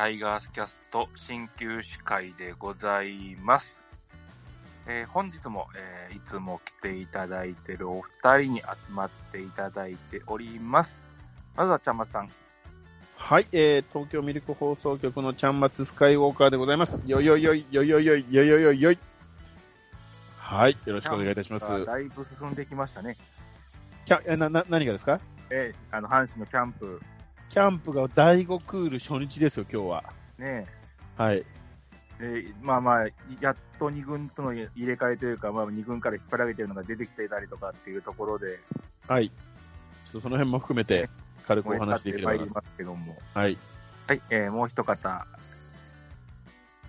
タイガースキャスト新旧司会でございます。えー本日も、えーいつも来ていただいているお二人に集まっていただいております。まずはちゃんまつさん。はい、えー、東京ミルク放送局のちゃんまつスカイウォーカーでございます。よいよいよい、よいよいよい、よいよいよいよい。はい、よろしくお願いいたします。だいぶ進んできましたね。キャえな、な、何がですか？えーあの、阪神のキャンプ、キャンプが第5クール初日ですよ、今日は。ね、はい。えーまあまあ、やっと2軍との入れ替えというか、まあ、2軍から引っ張られてるのが出てきていたりとかっていうところで、はい。ちょっとその辺も含めて、軽くお話しできればなまいり。ますけども。はい。はい、えーもう一方、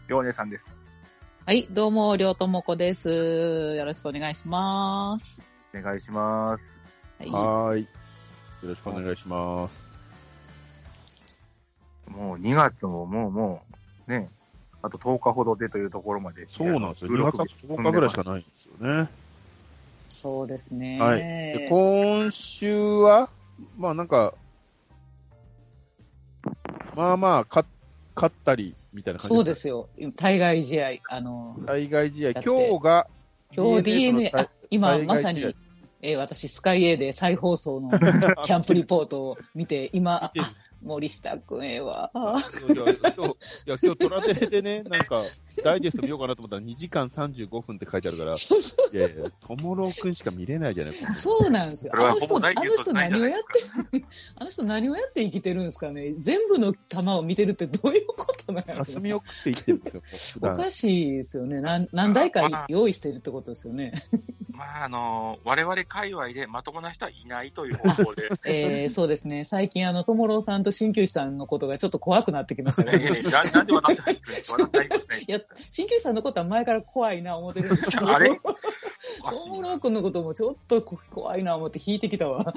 りょうねさんです。はい、どうも、りょうともこです。よろしくお願いします。お願いします。はい。はーい。よろしくお願いします。もう2月ももうもう、ね、あと10日ほどでというところまで。そうなんですよ。2収録月10日ぐらいしかないんですよね。そうですね。はいで今週は、まあなんか、まあまあ、勝勝ったり、みたいな感じそうですよ。対外試合、あの、対外試合。今日が、今日 DNA、あ今対まさに、えー私、スカイ A で再放送のキャンプリポートを見て、今、あ森下くんええわ。いや、今日、いや、今日トラテレでね、なんか、ダイジェスト見ようかなと思ったら2時間35分って書いてあるから、そうそういやいや、ともろうくんしか見れないじゃないそうなんですよ。あの人、あの人何をやっ。て、あの人何をやって生きてるんですかね。全部の球を見てるってどういうことなんやろ霞を食って生きてるんですよ。おかしいですよね。何何台まあか用意してるってことですよね。まあ、あの、我々界隈でまともな人はいないという方向で、えー、そうですね。最近、あの、ともろうさんと鍼灸師さんのことがちょっと怖くなってきましたね。えーななんで私入ってるんですか私入りませんいや、鍼灸師さんのことは前から怖いな思ってるんですけど、あれ？おかとしいなもろうくんのこともちょっと怖いな思って引いてきたわ。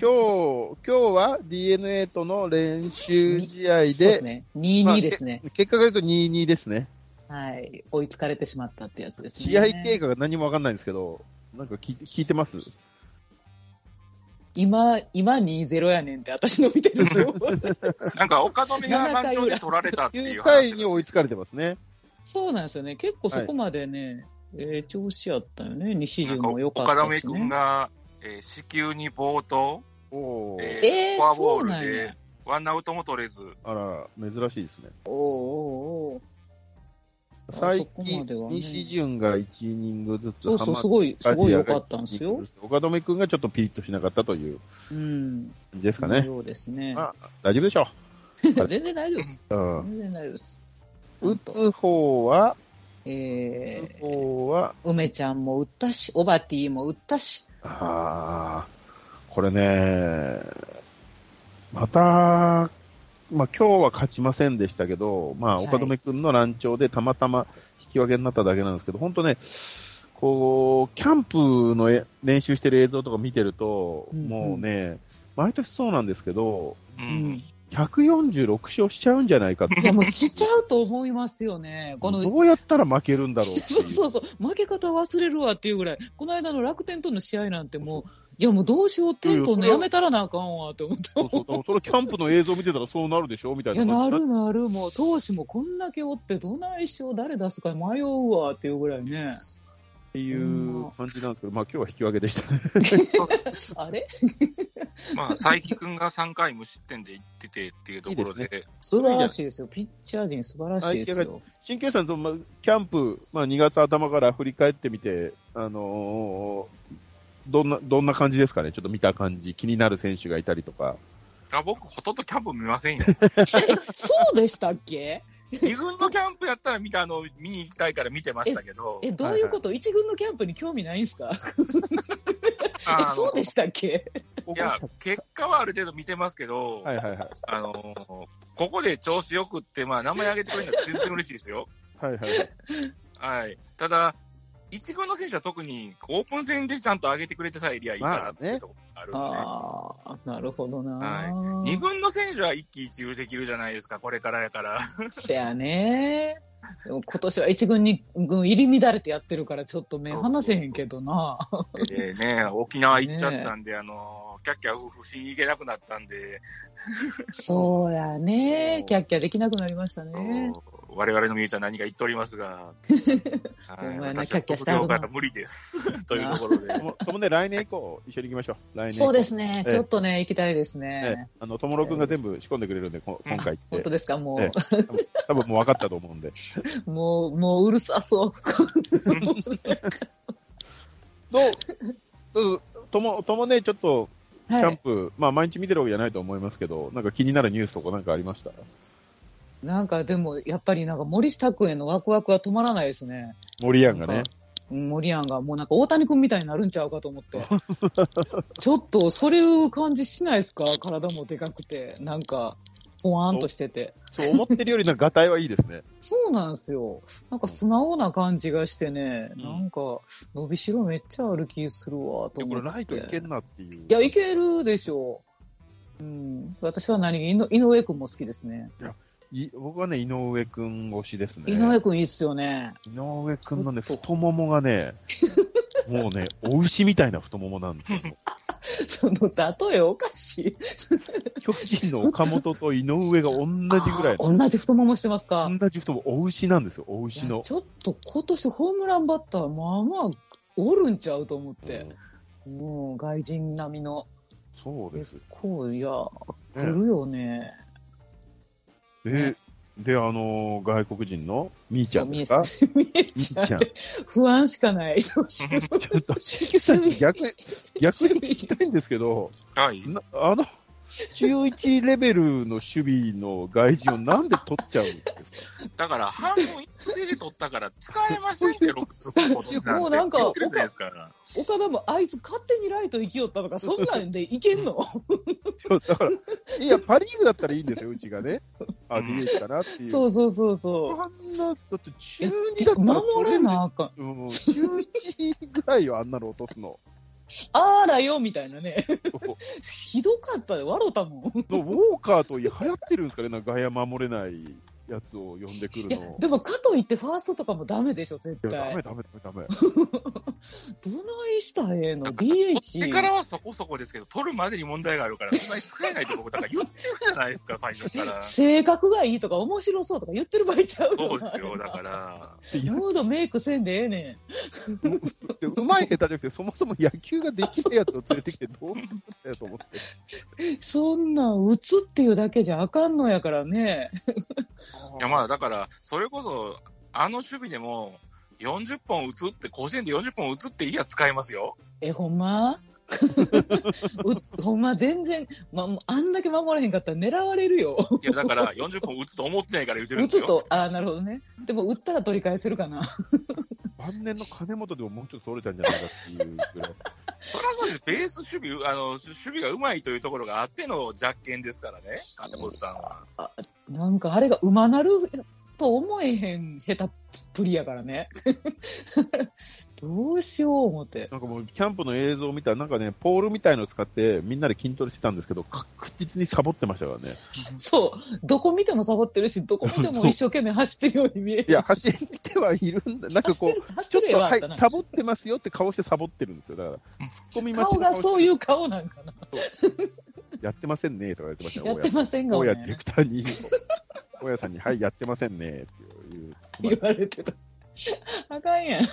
今日、今日は DNA との練習試合そうですで、ね。2-2ですね。結果が言うと2-2ですね。はい。追いつかれてしまったってやつですね。試合経過が何もわかんないんですけど、なんか聞いて聞いてます？今、今2-0やねんって私の見てるぞ。なんか、岡留が7回満裏場で取られたっていう9話回に追いつかれてますね。そうなんですよね。結構そこまでね、えー調子やったよね。西なんか潤も良か岡ったし、留君ね。が、えー子宮に暴投、おーえーフォアボールで、ワンアウトも取れず、あら、珍しいですね。おーおーお最近西潤が1イニングずつ、そうそう、浜すごい、すごい良かったんですよ。岡留君がちょっとピリッとしなかったといううん。感じですかね。そうですね。あ大丈夫でしょ 全然大丈夫です。う。うん。全然大丈夫です。打つ方は、え打つ方は、ー、梅ちゃんも打ったし、オバティも打ったし、ああ、これね、また、まあ今日は勝ちませんでしたけど、まあはい岡留君の乱調でたまたま引き分けになっただけなんですけど、本当ね、こう、キャンプのえ練習してる映像とか見てると、うんうんもうね、毎年そうなんですけど、ううんん。146勝しちゃうんじゃないかっていや、もうしちゃうと思いますよね。この、どうやったら負けるんだろう。そうそうそう、負け方忘れるわっていうぐらい、この間の楽天との試合なんてもう、いやもうどうしよう、点取るのやめたらなあかんわって思って。そうそうそうそれキャンプの映像見てたらそうなるでしょみたいいや、な。なるなる、もう、投手もこんだけおって、どないしよう、誰出すか迷うわっていうぐらいね。っていう感じなんですけど、まあ今日は引き分けでしたね。あれ？まあ、佐伯君が3回無失点でいっててっていうところで、いい素晴らしいですよ。ピッチャー陣素晴らしいですよ。新球さんと、まあ、キャンプ、まあ2月頭から振り返ってみて、あのーどんな、どんな感じですかね？ちょっと見た感じ。気になる選手がいたりとか。あ僕、ほとんどキャンプ見ませんよ。そうでしたっけ？二軍のキャンプやったら見たあの、見に行きたいから見てましたけど、え、どういうこと、一軍のキャンプに興味ないんすか？え、そうでしたっけ？いや、結果はある程度見てますけど、はいはいはい。あのーここで調子よくって、まあ、名前挙げてくれるのは全然嬉しいですよ。はいはいはい。はい。ただ、一軍の選手は特にオープン戦でちゃんと上げてくれてさえいりゃいいかなっていうところがあるんで、ああ、なるほどな。はい二軍の選手は一喜一憂できるじゃないですか、これからやから。せやね。でも今年は一軍に軍入り乱れてやってるからちょっと目離せへんけどな。でね、沖縄行っちゃったんで、あの、キャッキャ夫婦しに行けなくなったんで、そうやね。キャッキャできなくなりましたね。我々のみゆちゃん何か言っておりますが、ほ んまやな私キャッキャしてはるなはから無理です。というところで。とも ともね、来年以降、一緒に行きましょう。来年。そうですね。ええちょっとね、行きたいですええね。あの、ともろくんが全部仕込んでくれるんで、こ今回って。本当ですかもええ多分多分もう分かったと思うんで。う、もう、もううるさそう。どう、とも、ともね、ちょっと、キはい。ャンプ、まあ毎日見てるわけじゃないと思いますけど、なんか気になるニュースとかなんかありました？なんかでも、やっぱりなんか森下君へのワクワクは止まらないですね。森ヤンがね森やんがもうなんか大谷君みたいになるんちゃうかと思って。ちょっとそういう感じしないですか？体もでかくて。なんか、ポワーンとしてて。そう思ってるよりなんか、ガタイはいいですね。そうなんですよ。なんか素直な感じがしてね、うんなんか、伸びしろめっちゃある気するわ、と思って。れライトいけんなっていう。いや、いけるでしょう。うん。私は何気に井上君も好きですね。い僕はね、井上くん推しですね。井上君いいっすよね。井上くんのね、太ももがね、もうね、お牛みたいな太ももなんですよ。その例えおかしい。巨人の岡本と井上が同じぐらいの、同じ太ももしてますか。同じ太もも、お牛なんですよ、おい牛の。やちょっと今年ホームランバッター、まあまあ、おるんちゃうと思って。もう、外人並みの。そうです。こう、いや、来るよね。で、で、あのー外国人のみーちゃんですか？みーちゃん。。不安しかない。ちょっと、しげさんに逆に、逆に聞きたいんですけど、はい。なあの、中1レベルの守備の外人をなんで取っちゃうんですか？だから、半分一斉で取ったから使えませんって、6つもうなんか。岡田もあいつ勝手にライト行きよったとか、そんなんでいけんの？だから、いや、パリーグだったらいいんですよ、うちがね。あ、うん DH かなっていう。そうそうそうそう。あんな、だって中2だったら守れなあかん。うん、中1ぐらいよ、あんなの落とすの。あーだよ、みたいなね。ひどかったで、笑うたもん。のウォーカーと流行ってるんですかね、なんか外野守れないやつを呼んでくるの。、でもかといってファーストとかもダメでしょ、絶いやダメ対。ダメダメダメ。どないしたらええの？取ってから ?DH。はそこそこですけど、取るまでに問題があるから、そんなに使えないって僕、だから言ってるじゃないですか、最初から。性格がいいとか面白そうとか言ってる場合ちゃうそうですよ、だから。い やムードメイクせんでええね でうまい下手じゃなくて、そもそも野球ができないやつを連れてきてどうするんだよと思って。ん。そんなん打つっていうだけじゃあかんのやからね。いや、まあ、だから、それこそ、あの守備でも、40本打つって、甲子園で40本打つっていいや使えますよ。え、ほんま？う ほんま全然、ま、あんだけ守れへんかったら狙われるよ。いや、だから、40本打つと思ってないから言ってるんですよ。打つと、ああ、なるほどね。でも打ったら取り返せるかな。晩年の金本でももうちょっと取れたんじゃないかっていうぐらい。それはそうです。ベース守備、あの、守備がうまいというところがあっての弱点ですからね、金本さんは。なんかあれが馬なると思えへん下手っぷりやからね。どうしよう思って。なんかもう、キャンプの映像を見たら、なんかね、ポールみたいのを使って、みんなで筋トレしてたんですけど、確実にサボってましたからね。そう。どこ見てもサボってるし、どこ見ても一生懸命走ってるように見えるし。いや、走ってはいるんだ。なんかこうちょっと、はいサボってますよって顔してサボってるんですよ。だから、ツッコミ顔がそういうう顔なんかな。やってませんねとか言われてましたよ、やってませんが、大家ねディレクターに、大家さんに、はい、やってませんねっていう言われてた。あかんやん。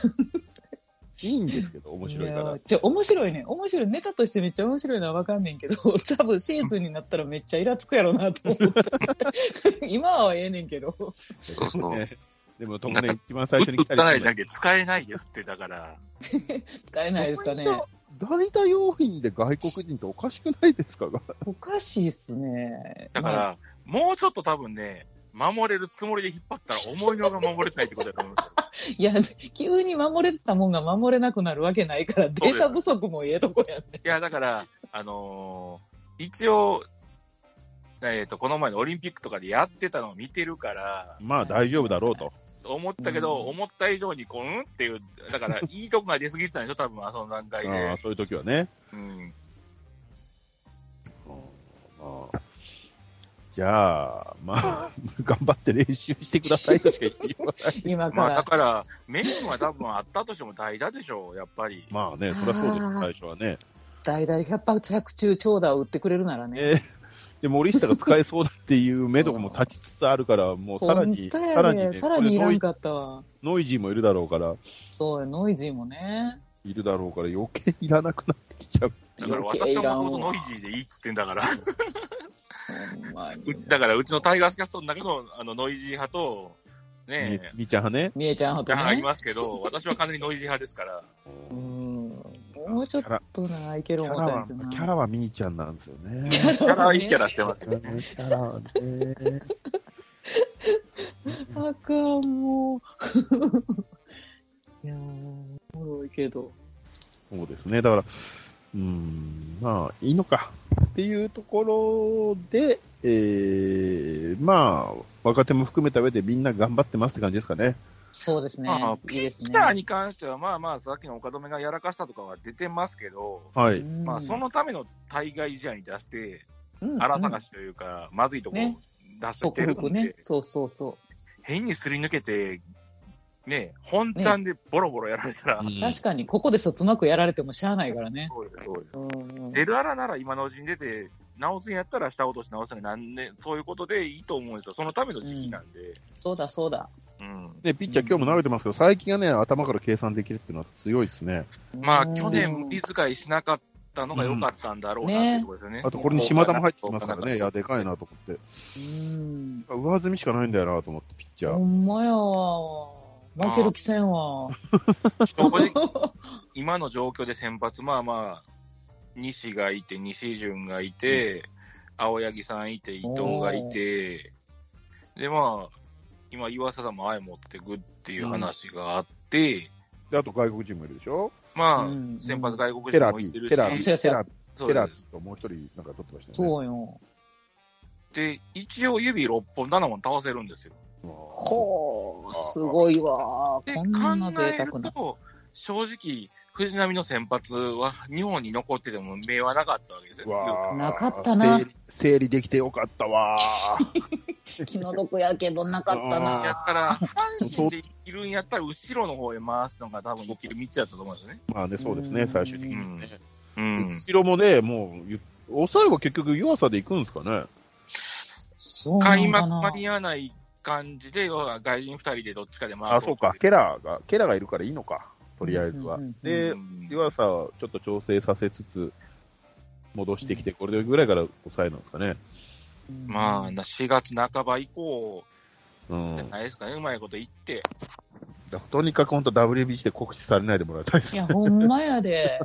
いいんですけど、面白いからや。じゃ面白いね。面白い。ネタとしてめっちゃ面白いのはわかんねんけど、多分シーズンになったらめっちゃイラつくやろうなと思って。今はええねんけど。そうそう ねでも、ともね、一番最打初に来たつかないりじゃんけ使えないですって、だから。使えないですかね。代打用品で外国人っておかしくないですか？おかしいっすね。だから、もうちょっと多分ね、守れるつもりで引っ張ったら思いのが守れないってことだと思うんですよ。いや、急に守れてたもんが守れなくなるわけないから、データ不足もええとこやね。いや、だから、あのー一応、えっ、と、この前のオリンピックとかでやってたのを見てるから、まあ、大丈夫だろうと。思ったけど、うん思った以上にこう、うんっていう、だから、いいとこが出過ぎてたんでしょ、多分、あその段階で。ああそういう時はね。うん。まあ、じゃあ、まあ、頑張って練習してくださいとしか言いようがない。今かまあ、だら。から、メインは多分あったとしても代打でしょう、やっぱり。まあね、そりゃそうです、最初はね。代々100発100中長打を打ってくれるならね。えーで、森下が使えそうだっていう目処も立ちつつあるから、もうさらに、さらにね、さらにいらんかったわ。ノイジーもいるだろうから、そうよ、ノイジーもね。いるだろうから余計いらなくなってきちゃう。だから私はもとノイジーでいいっつってんだから。まにうち、だからうちのタイガースキャストの中のあのノイジー派と、みねみーちゃん派ね。みえちゃんほと派がいね。ますけど、私は完全にノイジー派ですから。うん。もうちょっとな、いけるキャラは思った。キャラはみーちゃんなんですよね。キキャラはいいキャラしてますキけどね。ャラはね。あかん、もう。いやー、おもろいけど。そうですね。だから、うーん、まあ、いいのか。っていうところで、えー、まあ、若手も含めた上でみんな頑張ってますって感じですかね。そうですねまあ。いいですねピッ。チャーに関しては、まあまあ、さっきの岡留がやらかしたとかは出てますけど、はい。うんまあ、そのための対外試合に出して、うん荒探しというか、まずいとこね出してるんで、ね。そうそうそ変にすり抜けて、ね、本ちゃんでボロボロやられたら、う。確かに、ここでそつなくやられてもしゃあないからね。そうですそうですうん出るあらなら今のうちに出て、直すんやったら下落とし直すになんで、そういうことでいいと思うんですよ。そのための時期なんで。そうだそうだ。うん。で、ピッチャー今日も投げてますけど、最近はね、頭から計算できるっていうのは強いですね。まあ、うん去年無理遣いしなかったのが良かったんだろうなっていうところですよね。あと、これに島田も入ってきますからね。いや、でかいなと思って。うん。上積みしかないんだよなと思って、ピッチャー。ほんまやわ。負ける気せんわ。今の状況で先発、まあまあ、西がいて、西潤がいて、青柳さんいて、伊藤がいて、で、まあ、今、岩佐さんも前持ってくっていう話があって、で、あと外国人もいるでしょ？まあ、うん先発外国人もいてるし、そうやー、ケラビー、ケラともう一人なんか取ってましたよね。そうよ。で、一応指6本、7本倒せるんですよ。ほう、すごいわ。で、こ考んな贅え沢な。ると、正直、藤波の先発は日本に残ってても目はなかったわけですよ。なかったな整理できてよかったわー。気の毒やけどなかったやな。ったら、阪神で生きるんやったら、後ろの方へ回すのが多分生きる道だったと思うんですよね。まあね、そうですね、うん最終的にね。うん。後ろもね、もうゆ、抑えは結局湯浅で行くんですかね。開幕間に合わない感じで、要は外人2人でどっちかで回あ、そうか、ケラーが、ケラーがいるからいいのか、とりあえずはうんうんうん。でう、ん湯浅はちょっと調整させつつ、戻してきて、これぐらいから抑えなんですかね。まあ、4月半ば以降うん。じゃないですかね、うまいこと言って。だとにかく本当 WBC で告知されないでもらいたいですい。や、ほんまやで。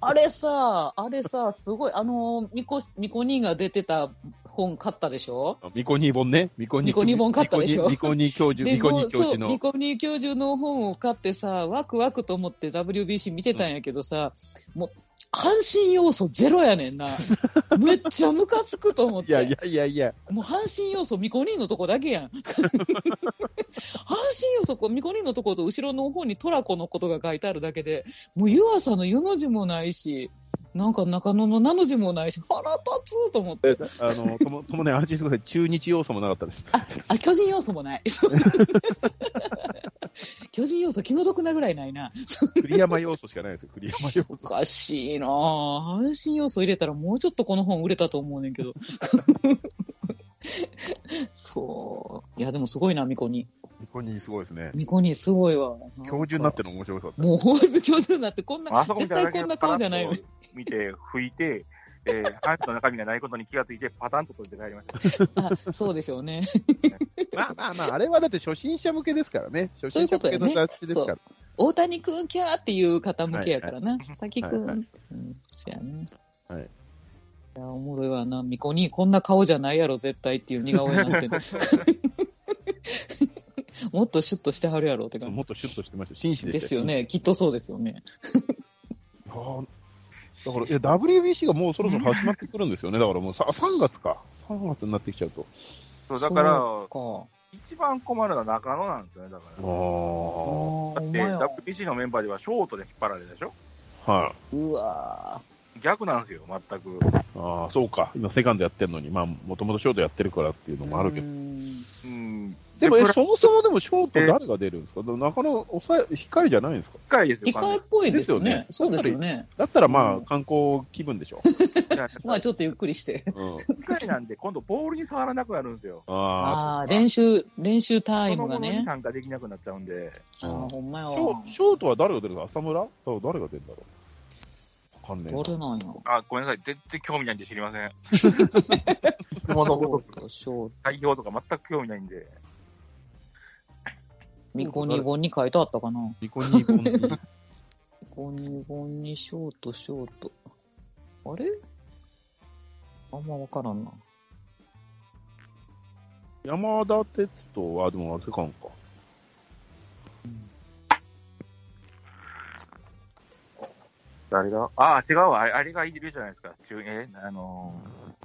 あれさ、あれさ、すごい、あの、ミコ、ミコ兄が出てた本買ったでしょ？ミコニー本ね。ミコニー。ミコニー本買ったでしょ？ミコニー教授、でミコニーもそう、教授のミ。コニー教授の本を買ってさ、ワクワクと思って WBC 見てたんやけどさ、もう、阪神要素ゼロやねんな。めっちゃムカつくと思って。いやいやいやいや、もう阪神要素、ミコニーのとこだけやん。阪神要素、ミコニーのとこと後ろの方にトラコのことが書いてあるだけで、もう湯浅の湯の字もないし、なんか中野の名の字もないし、腹立つと思って。あの、とも、ともね、安心してください。中日要素もなかったです。あ、巨人要素もない。巨人要素気の毒なぐらいないな。栗山要素しかないですよ、栗山要お素。かしいなぁ。阪神要素入れたらもうちょっとこの本売れたと思うねんけど。そう。いや、でもすごいな、ミコニミコニーすごいですね。ミコニすごいわ。教授になってるの面白かった。もう教授になって、こんな絶対こんな顔じゃないのに。見て、拭いて、えー、ハンチの中身がないことに気がついて、パタンと取って帰りました。あ、そうでしょうね。まあまあまあ、あれはだって初心者向けですからね。初心者向けの雑誌ですから。大谷くんキャーっていう方向けやからな。い佐々木くん。はいはうん、そやね。はい。いや、おもろいわな。ミコにこんな顔じゃないやろ、絶対っていう似顔絵なんて。もっとシュッとしてはるやろって感もっとシュッとしてました。紳士じ。でしたですよ。ね。きっとそうですよね。だから、いや、WBC がもうそろそろ始まってくるんですよね。だからもうさ3月か。3月になってきちゃうと。そう、だから、そ一番困るのは中野なんですよね、だかあら。あ。うか。だって、WBC のメンバーではショートで引っ張られたでしょ？はうわ逆なんですよ、全く。ああ、そうか。今セカンドやってるのに、まあ、もともとショートやってるからっていうのもあるけど。うんうん。でも、そもそもでもショート誰が出るんですか？中野、抑え、控えじゃないんですか？控えですよ、控えっぽいですよね。そうですよね。だったらまあ、うん観光気分でしょ。まあちょっとゆっくりして。うん。控えなんで、今度ボールに触らなくなるんですよ。ああ練習、練習タイムがね。参加できなくなっちゃうんで。ああ、ほんまやショわ。ショートは誰が出るの浅村？だから誰が出るんだろうわかんねえな。誰なんや。あ、ごめんなさい。全然興味ないんで知りません。物ショ事ート、ショート。代表とか全く興味ないんで。ミコニゴンに書いてあったかな。ニコニコに。ミコニゴンにショート、ショート。あれ？あんまわからんな。山田哲人は、でもあれかんか。誰だ？あ、違うわ。あれがいるじゃないですか。中え、あの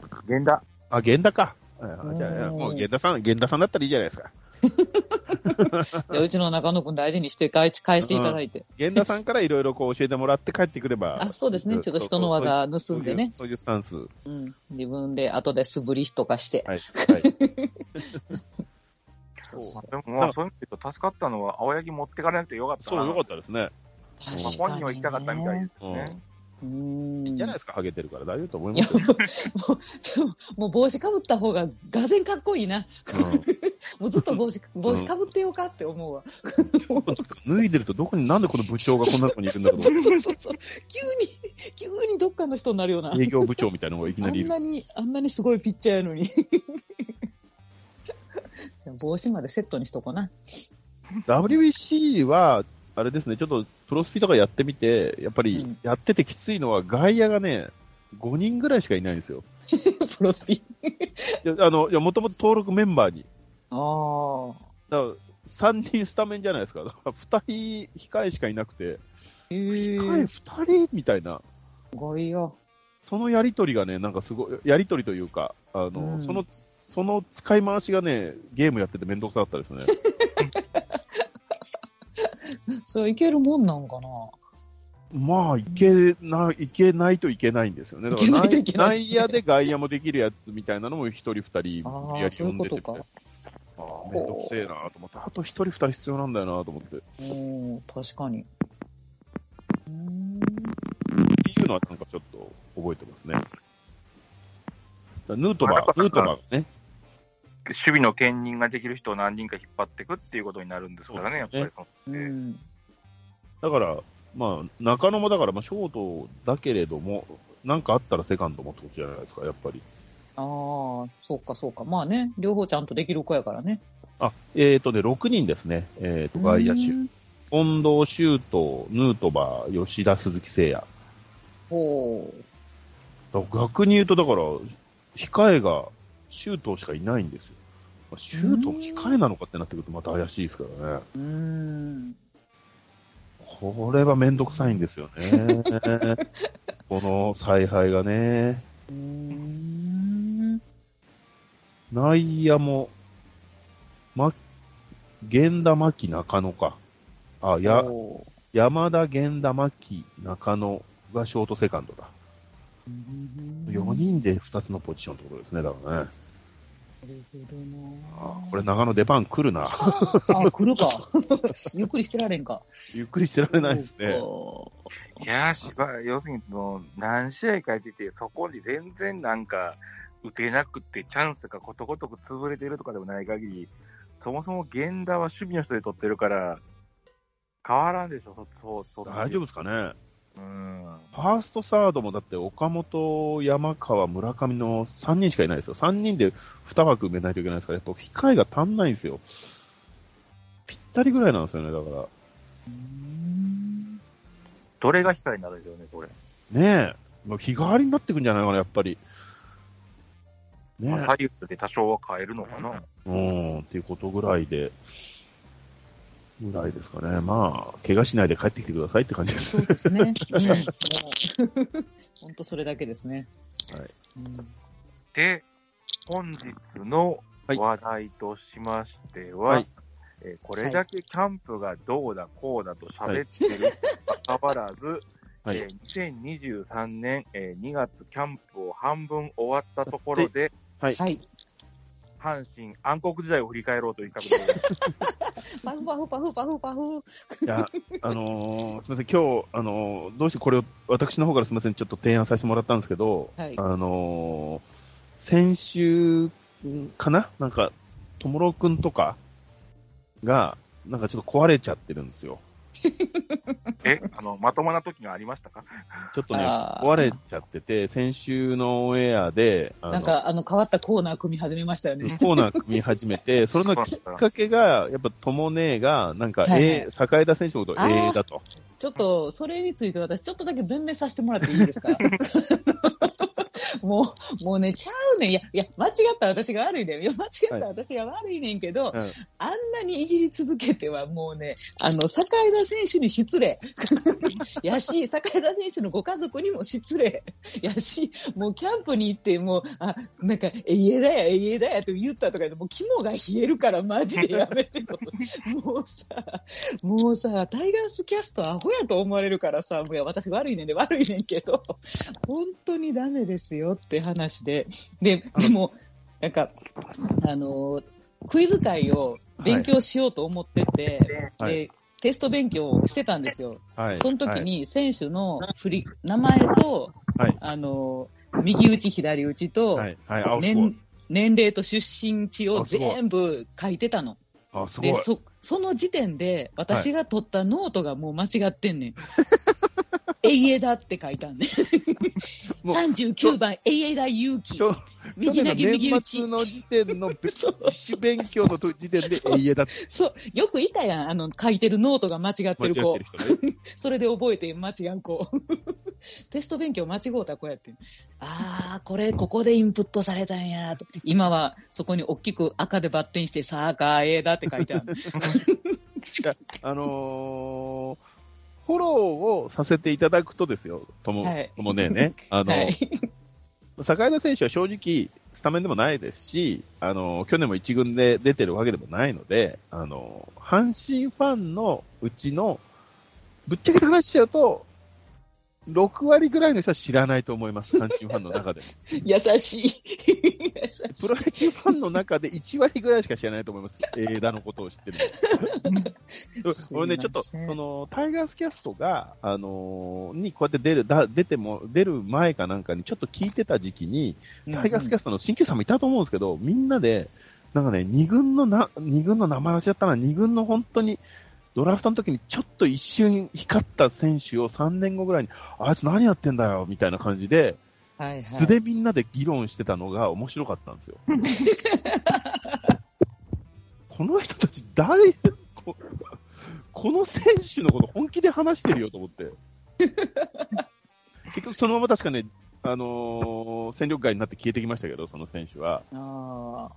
ー、源田。あ、源田か。あじゃあ、もう源田さん、源田さんだったらいいじゃないですか。うちの中野くん大事にして返し返していただいて。源田さんからいろいろこう教えてもらって帰ってくれば。あ、そうですね。ちょっと人の技盗んでね。そういうスタンス。はうん。自分で後で素振りとかして。い。はい。そうそでもまあ、そういう意味で言うと助かったのは、青柳持ってかれなくてよかったな。そう、よかったですね。う。まあ本人は行きたかったみたいですうん。ね。うーん。いいんじゃないですか、ハゲてるから。大丈夫と思いますよ。もう、でももう帽子かぶった方が、がぜんかっこいいな。もうずっと帽子、帽子かぶってようかって思うわ。うん脱いでると、どこに、なんでこの部長がこんなとこにいるんだろう。そうそうそう。急に、急にどっかの人になるような。営業部長みたいなのがいきあなりいる。んなに、あんなにすごいピッチャーやのに。帽子までセットにしとこうな。WBC は、あれですね、ちょっとプロスピとかやってみて、やっぱりうんやっててきついのは、外野がね、5人ぐらいしかいないんですよ。プロスピ。いやあの、いや、もともと登録メンバーに。ああ。だから、3人スタメンじゃないですか。だから2人控えしかいなくて、へえ控え2人みたいな。外野。そのやりとりがね、なんかすごい、やりとりというか、あの、うんその、その使い回しがね、ゲームやっててめんどくさかったですね。それいけるもんなんかなまあ、いけな、いけないといけないんですよね。だからいけないといけない内野で外野もできるやつみたいなのも一人二人、ああ、無理やりそういうことか呼んでて。ああめんどくせえなと思って、あと一人二人必要なんだよなと思って。っおー確かに。うーん。ていうのはなんかちょっと覚えてますね。ヌートバー、ヌートバーがね、守備の兼任ができる人を何人か引っ張っていくっていうことになるんですからね、やっぱりその。うん。だから、まあ、中野もだから、まあ、ショートだけれども、なんかあったらセカンドもってことじゃないですか、やっぱり。ああ、そうかそうか。まあね、両方ちゃんとできる子やからね。あ、えっ、ー、とね、6人ですね。えっ、と、外野手。うん近藤、周東、ヌートバー、吉田、鈴木誠也。ほだから逆に言うと、だから、控えが周東しかいないんですよ。まあ周東控えなのかってなってくるとまた怪しいですからね。う。ん。これはめんどくさいんですよね。この采配がね。内野も、ま、源田、牧、中野か。あ、や、山田、源田、牧、中野がショートセカンドだ。うん4人で2つのポジションってことですね、だからね。なるほどなあこれ長野出番来るな。あ、来るか。ゆっくりしてられんか。ゆっくりしてられないですね。いやー、しば要するにもう何試合かやってて、そこに全然なんか、打てなくて、チャンスがことごとく潰れてるとかでもない限り、そもそも源田は守備の人で取ってるから、変わらんでしょ、そ、そう、そう。大丈夫ですかね。うん。ファースト、サードもだって岡本、山川、村上の3人しかいないですよ。3人で2枠埋めないといけないですから、やっぱ控えが足んないんですよ。ぴったりぐらいなんですよね、だから。うんどれが控えになるんでしょうね、これ。ねえ。もう日替わりになってくんじゃないかな、やっぱり。ねまあ、ハリウッドで多少は変えるのかな。え。うん、っていうことぐらいで、ぐらいですかね。まあ、怪我しないで帰ってきてくださいって感じです。そうですね。本当それだけですね。はいうんで、本日のはい話題としましては、はいえーこれだけキャンプがどうだこうだと喋ってるにもかかわらず、はいえー2023年、えー2月キャンプを半分終わったところで、はい。はい。阪神暗黒時代を振り返ろうという企画で。パフパフパフパフパフ。いや、あのーすみません、今日、あのーどうしてこれを、私の方からすみません、ちょっと提案させてもらったんですけど、はいあのー先週かな？なんか、ともろくんとかが、なんかちょっと壊れちゃってるんですよ。え、あの、まともな時がありましたか？ちょっとね、壊れちゃってて、先週のオンエアで、なんか、あの、変わったコーナー組み始めましたよね。コーナー組み始めて、それのきっかけが、やっぱ、ともねが、なんか、はい。はい A、坂枝選手のことをあー。A だと。ちょっと、それについて私、ちょっとだけ弁明させてもらっていいですか？もう、もうね、ちゃうねん。いや、いや、間違った私が悪いねん。いや、間違った私が悪いねんけど、うんあんなにいじり続けてはもうね、あの、坂枝選手に失礼。やし、坂枝選手のご家族にも失礼。やし、もうキャンプに行って、もう、あ、なんか、えいえだや、えいえだやと言ったとか言って、もう肝が冷えるからマジでやめてよ。もうさ、もうさ、タイガースキャストアホやと思われるからさ、もう私悪いねんで悪いねんけど、本当にダメですよって話で。で、でも、なんか、あの、クイズ会を勉強しようと思ってて、はいで、テスト勉強をしてたんですよ。はい。その時に選手の振り、名前と、はい、あの、右打ち、左打ちと、年。年齢と出身地を全部書いてたの。あ、すごいで、。そ、その時点で、私が取ったノートがもう間違ってんねん。エイエダって書いたんね。もう39番、エイエダ勇気右投げ、去右打ち年の時点の自主勉強の時点でそう家だってそう、よくいたやん。あの、書いてるノートが間違ってる子る。人ね。それで覚えて間違う子。テスト勉強間違うた子やってん。あー、これ、ここでインプットされたんやと。今は、そこに大きく赤でバッテンして、さあかえだって書いてある。あのーフォローをさせていただくとですよ、とも、はいともねね。あの、はい。坂枝選手は正直、スタメンでもないですし、あの、去年も一軍で出てるわけでもないので、あの、阪神ファンのうちの、ぶっちゃけて話しちゃうと、6割ぐらいの人は知らないと思います、阪神ファンの中で。優しい。プロ野球ファンの中で1割ぐらいしか知らないと思います、枝田のことを知ってる 俺ね、ちょっと、その、タイガースキャストが、あのーに、こうやって出る、だ出ても、出る前かなんかに、ちょっと聞いてた時期に、タイガースキャストの新旧さんもいたと思うんですけど、みんなで、なんかね、二軍のな、二軍の名前忘れちゃったな、二軍の本当に、ドラフトの時にちょっと一瞬光った選手を3年後ぐらいに、あいつ何やってんだよ、みたいな感じで、はいはい。素でみんなで議論してたのが面白かったんですよ。この人たち誰、ここの選手のこと本気で話してるよと思って。結局そのまま確かね、あのー戦力外になって消えてきましたけど、その選手は。あ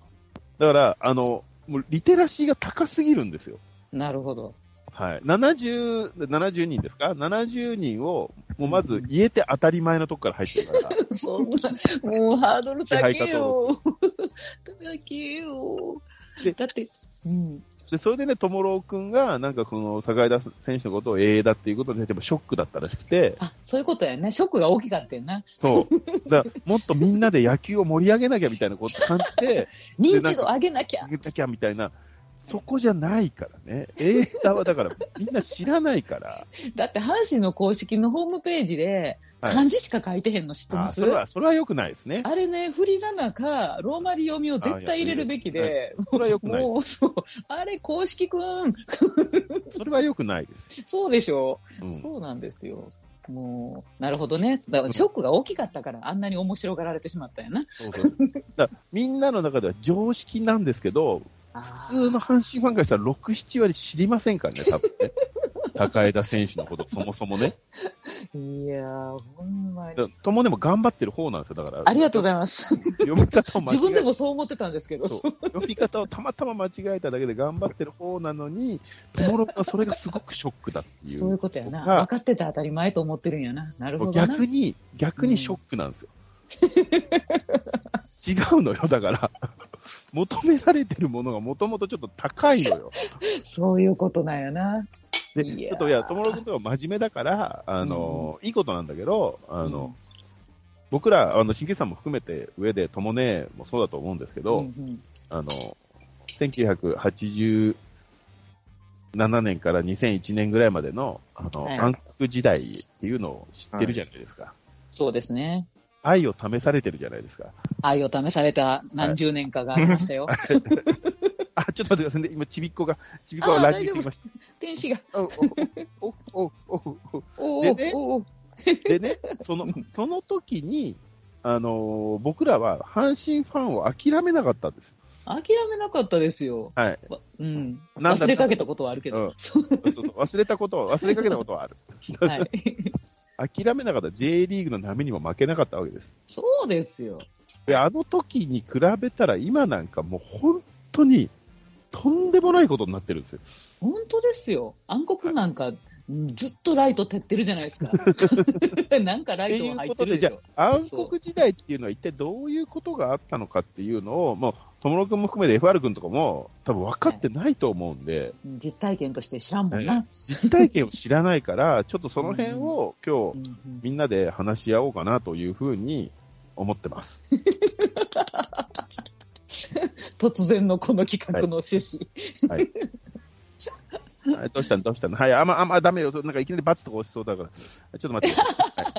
だから、あの、もうリテラシーが高すぎるんですよ。あ、なるほど。はい。70、70人ですか ?70 人を、もうまず言えて当たり前のとこから入ってるから。そんな、もうハードル高えよ。高えよ。でだって、うん。で、それでね、ともろうくんが、なんかこの、坂井田選手のことを A だっていうことで、でもショックだったらしくて、あ、そういうことやね。ショックが大きかったよな。そう。だもっとみんなで野球を盛り上げなきゃみたいなこと感じて、認知度上げなきゃ。上げなきゃみたいな、そこじゃないからね。A だはだから、みんな知らないから。だって阪神の公式のホームページではい漢字しか書いてへんの知ってます、あそれは、それは良くないですね。あれね、振り仮名か、ローマ字読みを絶対入れるべきで、それは良くないでもう、そう。あれ、公式くん。す。それは良くないです。そうでしょ？う、うん。そうなんですよ。もう、なるほどね。だからショックが大きかったから、あんなに面白がられてしまったんやな。そうそうみんなの中では常識なんですけど、普通の阪神ファンからしたら6、7割知りませんからね、多分ね。高枝選手のこと、そもそもね。いやー、ほんまに。だともでも頑張ってる方なんですよ、だから。ありがとうございます。読み方を間違え自分でもそう思ってたんですけど。読み方をたまたま間違えただけで頑張ってる方なのに、ともろくはそれがすごくショックだっていう。そういうことやな。が分かってて当たり前と思ってるんやな。なるほどな。逆に、逆にショックなんですよ。違うのよ、だから。求められてるものがもともとちょっと高いのよ。そういうことなんやな。で、ちょっといや、友野君とか真面目だから、あの、いいことなんだけど、あの、僕ら、あの、新規さんも含めて上で、ともねもそうだと思うんですけど、うんうんあの、1987年から2001年ぐらいまでの、あの、はい暗黒時代っていうのを知ってるじゃないですか。そうですね。愛を試されてるじゃないですか。愛を試された何十年かがありましたよ。あ、ちょっと待ってくださいね。今、ちびっこが、ちびっこがラジオしました。天使が。おおおおおおおでねおおでね、その、その時に、あのー僕らは阪神ファンを諦めなかったんです。諦めなかったですよ。はい。わうん。忘れかけたことはあるけど。そうそうそう忘れたことは、忘れかけたことはある。はい。諦めなかった J リーグの波にも負けなかったわけです。そうですよ。で、あの時に比べたら今なんかもう本当にとんでもないことになってるんですよ。本当ですよ。暗黒なんか、ずっとライト照ってるじゃないですか。なんかライトは入うことで、じゃってるでしょ。あ、暗黒時代っていうのは一体どういうことがあったのかっていうのを、もう、友野くんも含めて FR 君とかも多分分かってないと思うんで、実体験として知らんもんな。実体験を知らないから、ちょっとその辺を今日みんなで話し合おうかなというふうに思ってます。突然のこの企画の趣旨。はい。はいどうしたの？どうしたの？はい、あんま、あんまダメよ。なんかいきなりバツとか押しそうだから。ちょっと待って。はい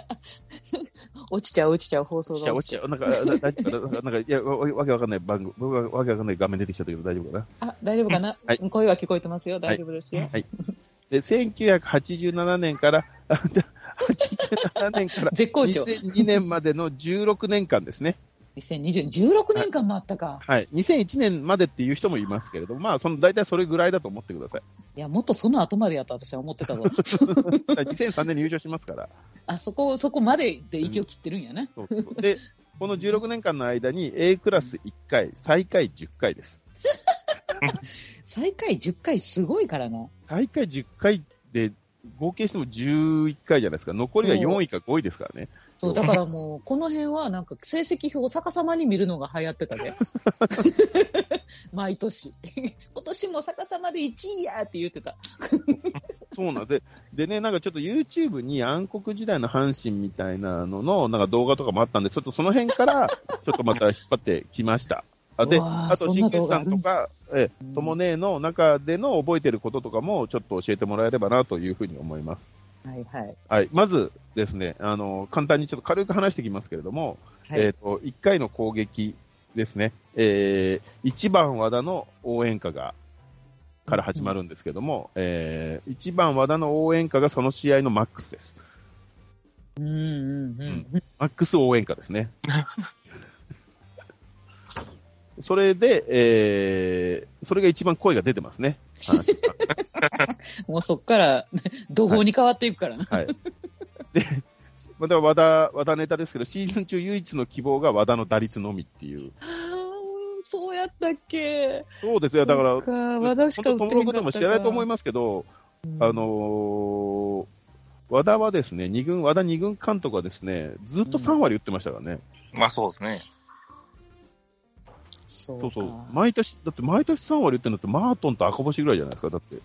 落ちちゃう落ちちゃう放送が落ちちゃう。なんか、だ大丈夫かな？なんか、いや、わわけわかんない番組、わわけわかんない画面出てきちゃったけど大丈夫かな？あ、大丈夫かな、はい声は聞こえてますよ。大丈夫ですよ。はい。で、1987年から、あ87年から絶好調。2002年までの16年間ですね。2020、16年間もあったか。はい。2001年までっていう人もいますけれども、まあ、その、大体それぐらいだと思ってください。いや、もっとその後までやった私は思ってたぞ。2003年に優勝しますから。あ、そこ、そこまでで息を切ってるんやね。そうそうで、この16年間の間に A クラス1回、最下位10回です。最下位10回すごいからな。最下位10回で、合計しても11回じゃないですか。残りが4位か5位ですからね。そう、だからもう、この辺はなんか成績表を逆さまに見るのが流行ってたで。毎年。今年も逆さまで1位やって言ってた。そうなんで、でね、なんかちょっと YouTube に暗黒時代の阪神みたいなのの、なんか動画とかもあったんで、ちょっとその辺から、ちょっとまた引っ張ってきました。あで、あと、新吉さんとか、え、ともねの中での覚えてることとかも、ちょっと教えてもらえればなというふうに思います。はいはい。はい。まずですね、あの、簡単にちょっと軽く話していきますけれども、はいえっ、と、1回の攻撃ですね、えー、1番和田の応援歌が、から始まるんですけども、えー、1番和田の応援歌がその試合のマックスです。うんうんうん。マックス応援歌ですね。それで、えー、それが一番声が出てますね。はい。もうそっから、怒号に変わっていくからな。はい。で、また和田、和田ネタですけど、シーズン中唯一の希望が和田の打率のみっていう。そうやったっけそうですよ。だから、か和田しでも知らないと思いますけど、うんあのー和田はですね、二軍、和田二軍監督はですね、ずっと3割打ってましたからね。まあそうですね。そうかそうそう。毎年、だって毎年3割打ってるのってマートンと赤星ぐらいじゃないですか。だって、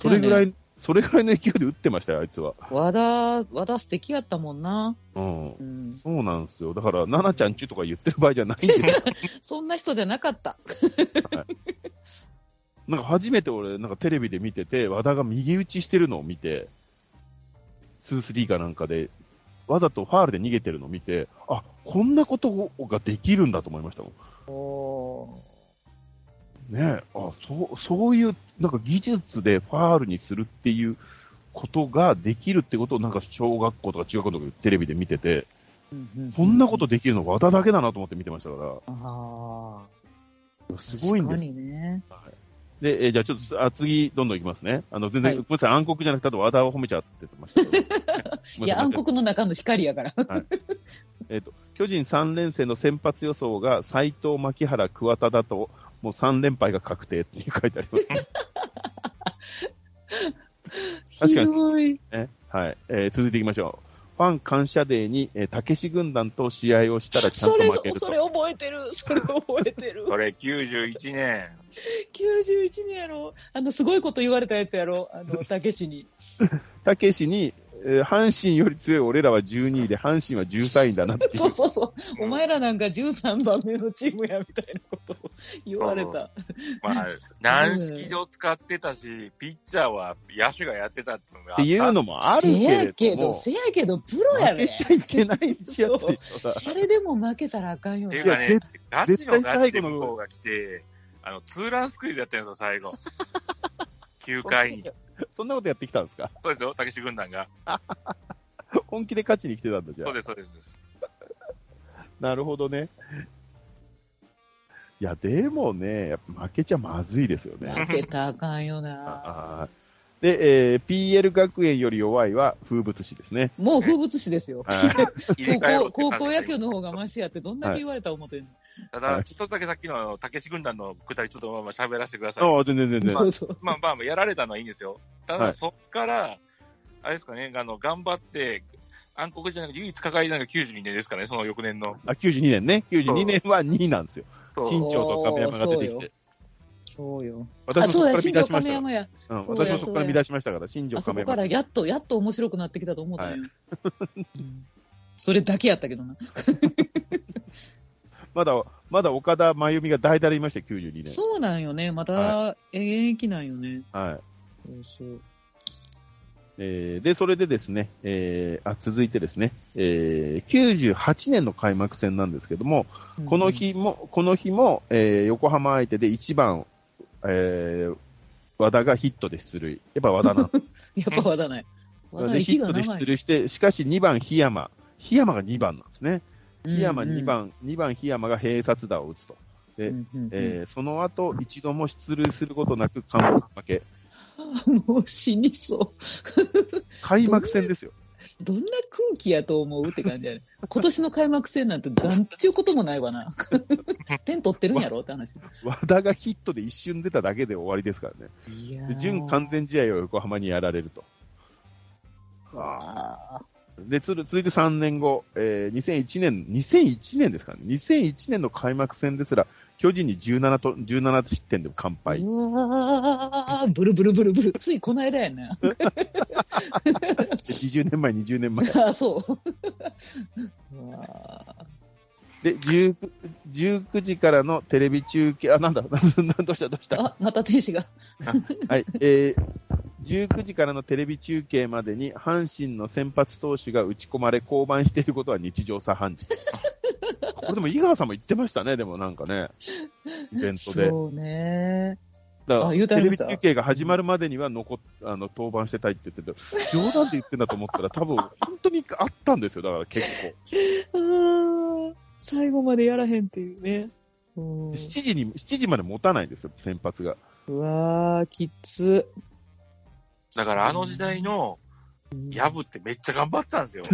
それぐらい。い、それぐらいの勢いで打ってましたよ、あいつは。和田、和田素敵やったもんな。うん。うん。そうなんですよ。だから、奈々ちゃんちとか言ってる場合じゃないんですよ。そんな人じゃなかった。なんか初めて俺、なんかテレビで見てて、和田が右打ちしてるのを見て、2-3かなんかで、わざとファールで逃げてるのを見て、あ、こんなことができるんだと思いましたもん。おねえ、あ、そう、そういう、なんか技術でファールにするっていうことができるってことをなんか小学校とか中学校とかテレビで見てて、こんなことできるの和田だけだなと思って見てましたかあら、あ。すごいんです。確かにね。で、えーじゃあちょっと、あ、次、どんどんいきますね。あの、全然、はいごめんなさい、暗黒じゃなくて、あと和田を褒めちゃってましたけど。いや、暗黒の中の光やから。えっ、と、巨人3連戦の先発予想が斎藤、牧原、桑田だと、もう3連敗が確定って書いてあります 確かに。ね。はい。えー続いていきましょう。フファン感謝デーに、えー、たけし軍団と試合をしたらちゃんそれと負ける、とそ。れ覚えてる。それ覚えてる。それ91年。91年やろ。あの、すごいこと言われたやつやろ。あの、たけしに。たけしに、えー阪神より強い俺らは12位で、阪神は13位だなっていう。そうそうそう。お前らなんか13番目のチームやみたいなことを言われた。まあ、軟式を使ってたし、ピッチャーは野手がやってたっていうのがあっていうのもあるせやけれけど、せやけど、プロや負でけ。ちゃいけないやつでしょ。だシャレでも負けたらあかんよな。っていうかねガチのガチで最後の向こうが来て、あの、ツーランスクイズやってるんですよ、最後。9回に。そんなことやってきたんですか？そうですよ、たけし軍団が。本気で勝ちに来てたんだ、じゃあ。そうです、そうです。なるほどね。いや、でもね、負けちゃまずいですよね。負けたらあかんよな。で、えー PL 学園より弱いは風物詩ですね。もう風物詩ですよ。高校野球の方がマシやってどんだけ言われたら思ってんの、ただ、ちょっとだけさっきのたけし軍団のくだり、ちょっとまあまあ喋らせてください。ああ、全然全然。そうそう。まあまあ、やられたのはいいんですよ。ただ、はいそっから、あれですかね、あの、頑張って、暗黒じゃなくて唯一抱えたのが92年ですからね、その翌年の。あ、92年ね。92年は2位なんですよ。新庄と亀山が出てきて。そうよ。私もあ、そうや、そこから見新庄出しました私もそこから見出しましたから、新庄あそ亀山。こからやっと、やっと面白くなってきたと思ったね。うんそれだけやったけどな。まだ、まだ岡田真由美が代打でいましたよ、92年。そうなんよね。または、現役なんよね。はい。そうそう。えーで、それでですね、えーあ、続いてですね、えー98年の開幕戦なんですけども、この日も、この日も、えー横浜相手で1番、えー和田がヒットで出塁。やっぱ和田な。うん。やっぱ和田ない。和田で、ヒットで。出塁して、しかし2番檜山。檜山が2番なんですね。檜山うんうん2。番、2番檜山が併殺打を打つと。でうんうんうんえーその後、一度も出塁することなく完封負け。もう死にそう。開幕戦ですよ。どんな空気やと思うって感じやね。今年の開幕戦なんてなんちゅうこともないわな。点取ってるんやろって話。和田がヒットで一瞬出ただけで終わりですからね。準完全試合を横浜にやられると。あで、つる続いて3年後、えー2001年、2001年ですかね。2001年の開幕戦ですら、巨人に17と、17失点で完敗。うわーブルブルブルブル。ついこの間やな。で20年前、20年前。あ、そう。うわで、19, 19時からのテレビ中継、あ、なんだ、なんだどうした、どうした？ーあ、また天使が。はい、えー、19時からのテレビ中継までに、阪神の先発投手が打ち込まれ、降板していることは日常茶飯事。これでも井川さんも言ってましたね、でもなんかね、イベントで。そうね。だからテレビ中継が始まるまでには残っあの登板してたいって言ってて、冗談で言ってんだと思ったら、多分本当にあったんですよ、だから結構。最後までやらへんっていうね。うん7時に、7時まで持たないんですよ、先発が。うわー、きつ。だからあの時代の、ヤブってめっちゃ頑張ってたんですよ。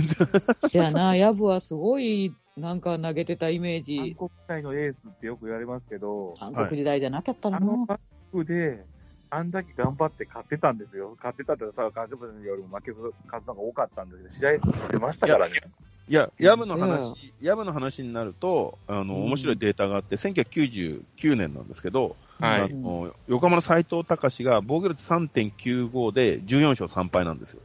じゃあな、ヤブはすごい、なんか投げてたイメージ。韓国界のエースってよく言われますけど、韓国時代じゃなかったな。あのバックで、あんだけ頑張って勝ってたんですよ。勝ってたってさ、カージョブよりも負ける数が多かったんですけど、試合出ましたからね。いや、ヤブの話、ヤブの話になると、あの、うん。面白いデータがあって、1999年なんですけど、はい。あの横浜の斎藤隆が防御率3.95で14勝3敗なんですよ。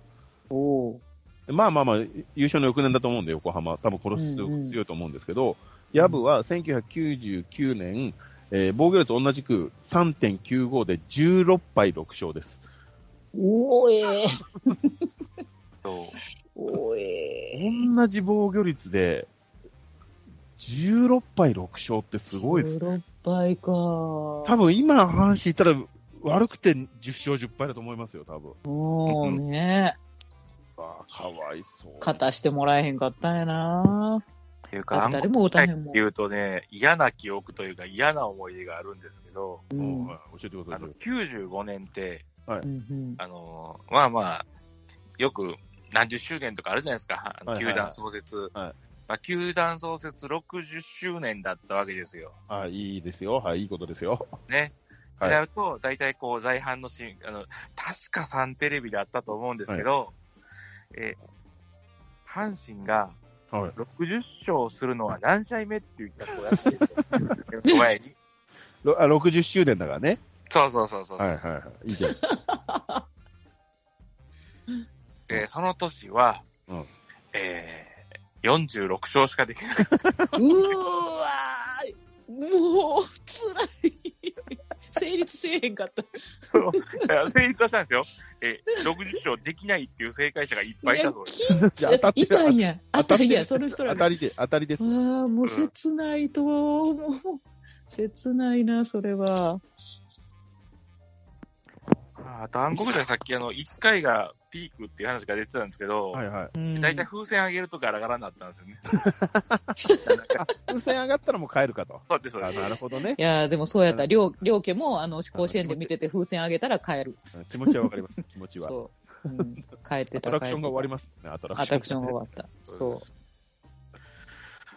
おー。まあまあまあ、優勝の翌年だと思うんで、横浜。多分これうんうん強いと思うんですけど、ヤブは1999年、えー防御率同じく3.95で16敗6勝です。おーえ そうー。おーえ同じ防御率で、16敗6勝ってすー。ごいです。16敗か。多分今、阪神いたら悪くて10勝10敗だと思いますよ、多分。もうね、ああ、かわいそう。勝たしてもらえへんかったんやな。っていうか、誰も打たへんもんっていうとね、嫌な記憶というか嫌な思い出があるんですけど、ううんん。はい教えてくだあのさい。、95年って、うんうんあの、まあまあ、よく何十周年とかあるじゃないですか、あのはいはいはい球団創設。はいまあ、球団創設60周年だったわけですよ。あいいですよ。はい、いいことですよ。ね。はいなると、大体こう、在阪のシーン、あの、確かサンテレビであったと思うんですけど、えー阪神がはい。60勝するのは何試合目って言ったらこうやってる前に。ろあ60周年だからね。そうそうそうそう。はいはいはい。いいじゃん。で、その年は、うんえー、46勝しかできない。うーわーもう、辛い。成立せえへんかった。そう成立はしたんですよ。えー、60勝できないっていう正解者がいっぱいいたそうです。いたんや。当たりや、その人らが。当たりで、当たりです。ああ、もう切ないと、もう、切ないな、それは。あと暗黒時代さっきあの、1回がピークっていう話が出てたんですけど、はいはい。うん大体風船上げるとガラガラになったんですよね。風船上がったらもう帰るかと。そうです、そうあです。なるほどねい。やーでもそうやった。りょう、りょう家も、あの、甲子園で見てて風船あげたら帰る。気持ちはわかります。気持ちは。そう。うん、帰ってた。アトラクションが終わりまますね。アトラアトラクションが終わわった。そう。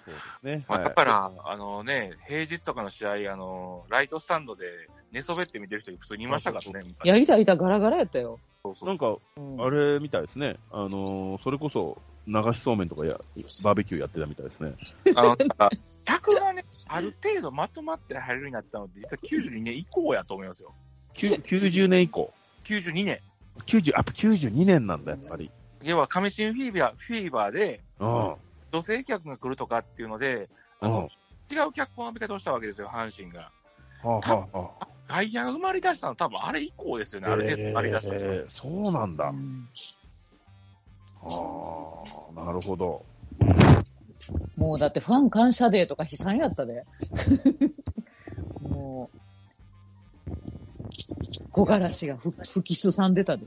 そうですね。まあ、はいだから、あのね、平日とかの試合、あの、ライトスタンドで寝そべって見てる人普通にいましたからね。いや、いたいた、ガラガラやったよ。なんか、うんあれみたいですね。あのーそれこそ、流しそうめんとかや、バーベキューやってたみたいですね。あの、客がね、ある程度まとまって入るようになったのって、実は92年以降やと思いますよ。きゅ90年以降。92年。90、あ、92年なんだ、やっぱり。要は、亀新フィーバー、フィーバーで、うん。女性客が来るとかっていうので、あうん。のは、違う脚本の見方をしたわけですよ、阪神が。あ、はあ、はあ。外野が生まれ出したの多分あれ以降ですよね、ある程度生まれ出したの。えーそうなんだ。うんああ、なるほど。もうだってファン感謝デーとか悲惨やったで。もう、木枯らしがふ吹きすさんでたで。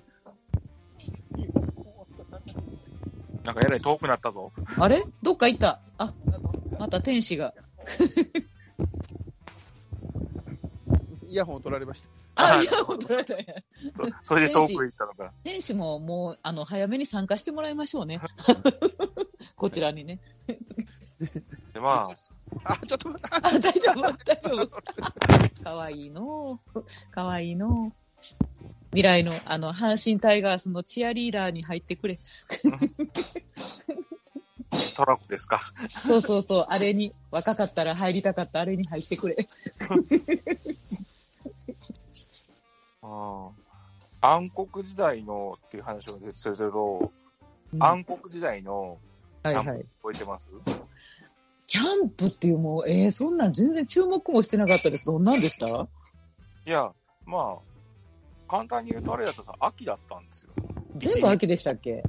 なんかえらい遠くなったぞ。あれ？どっか行った？あ、また天使が。イヤホンを取られました。あ、あいや、本当だね。そそれで遠くへ行ったのか。天使ももう、あの、早めに参加してもらいましょうね。こちらにね。で、まあ、あ、ちょっと待って。あ、大丈夫、大丈夫？かわいいのかわいいの未来の、あの、阪神タイガースのチアリーダーに入ってくれ。トラコですか？そうそうそう、あれに、若かったら入りたかったあれに入ってくれ。うん暗黒時代のっていう話を出てるけど、暗黒時代のキャンプはいはい。覚えてます、キャンプっていうもう、えー、そんなん全然注目もしてなかったです。どんなんでした？いや、まあ、簡単に言うとあれだとさ、秋だったんですよ。全部秋でしたっけ？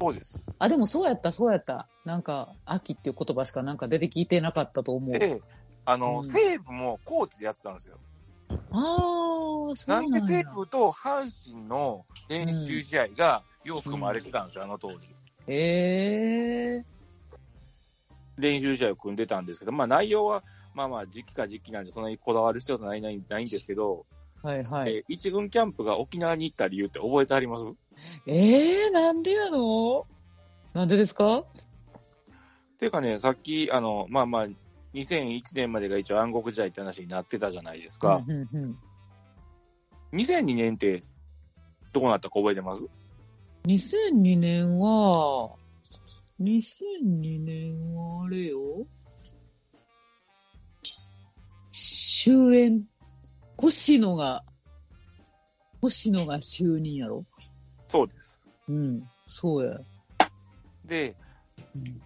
そうです。あ、でもそうやった、そうやった。なんか、秋っていう言葉しかなんか出てきてなかったと思う。で、あの、うん西武も高知でやってたんですよ。ああ、そうななんんや。で西武と阪神の練習試合がよく組まれてたんですよ、あの当時。ええ練習試合を組んでたんですけど、まあ内容は、まあまあ時期か時期なんで、そんなにこだわる必要はないないないんですけど、はいはい。えー一軍キャンプが沖縄に行った理由って覚えてあります？ええなんでやの？なんでですか？っていうかね、さっき、あの、まあまあ、2001年までが一応暗黒時代って話になってたじゃないですか。うんうんうん2002年って、どうなったか覚えてます？2002年は、2002年はあれよ。終焉。星野が、星野が就任やろそうです。うん、そうや。で、うん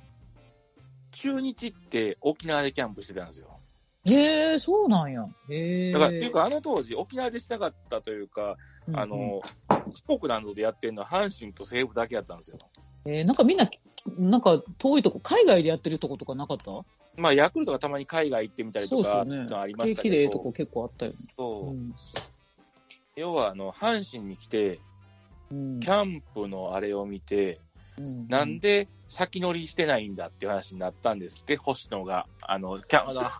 中日って沖縄でキャンプしてたんですよ。へえ、そうなんや。へえ。だから、っていうか、あの当時、沖縄でしなかったというか、うんうんあの、四国などでやってるのは阪神と西武だけやったんですよ。えーなんかみんな、なんか遠いとこ、海外でやってるとことかなかった？まあ、ヤクルトがたまに海外行ってみたりとか、ねのあり。ま景したけど気でええとこ、結構あったよね。そううん要は、あの、阪神に来て、うんキャンプのあれを見て、うんなんで先乗りしてないんだっていう話になったんですって、星野が。あの、キャン、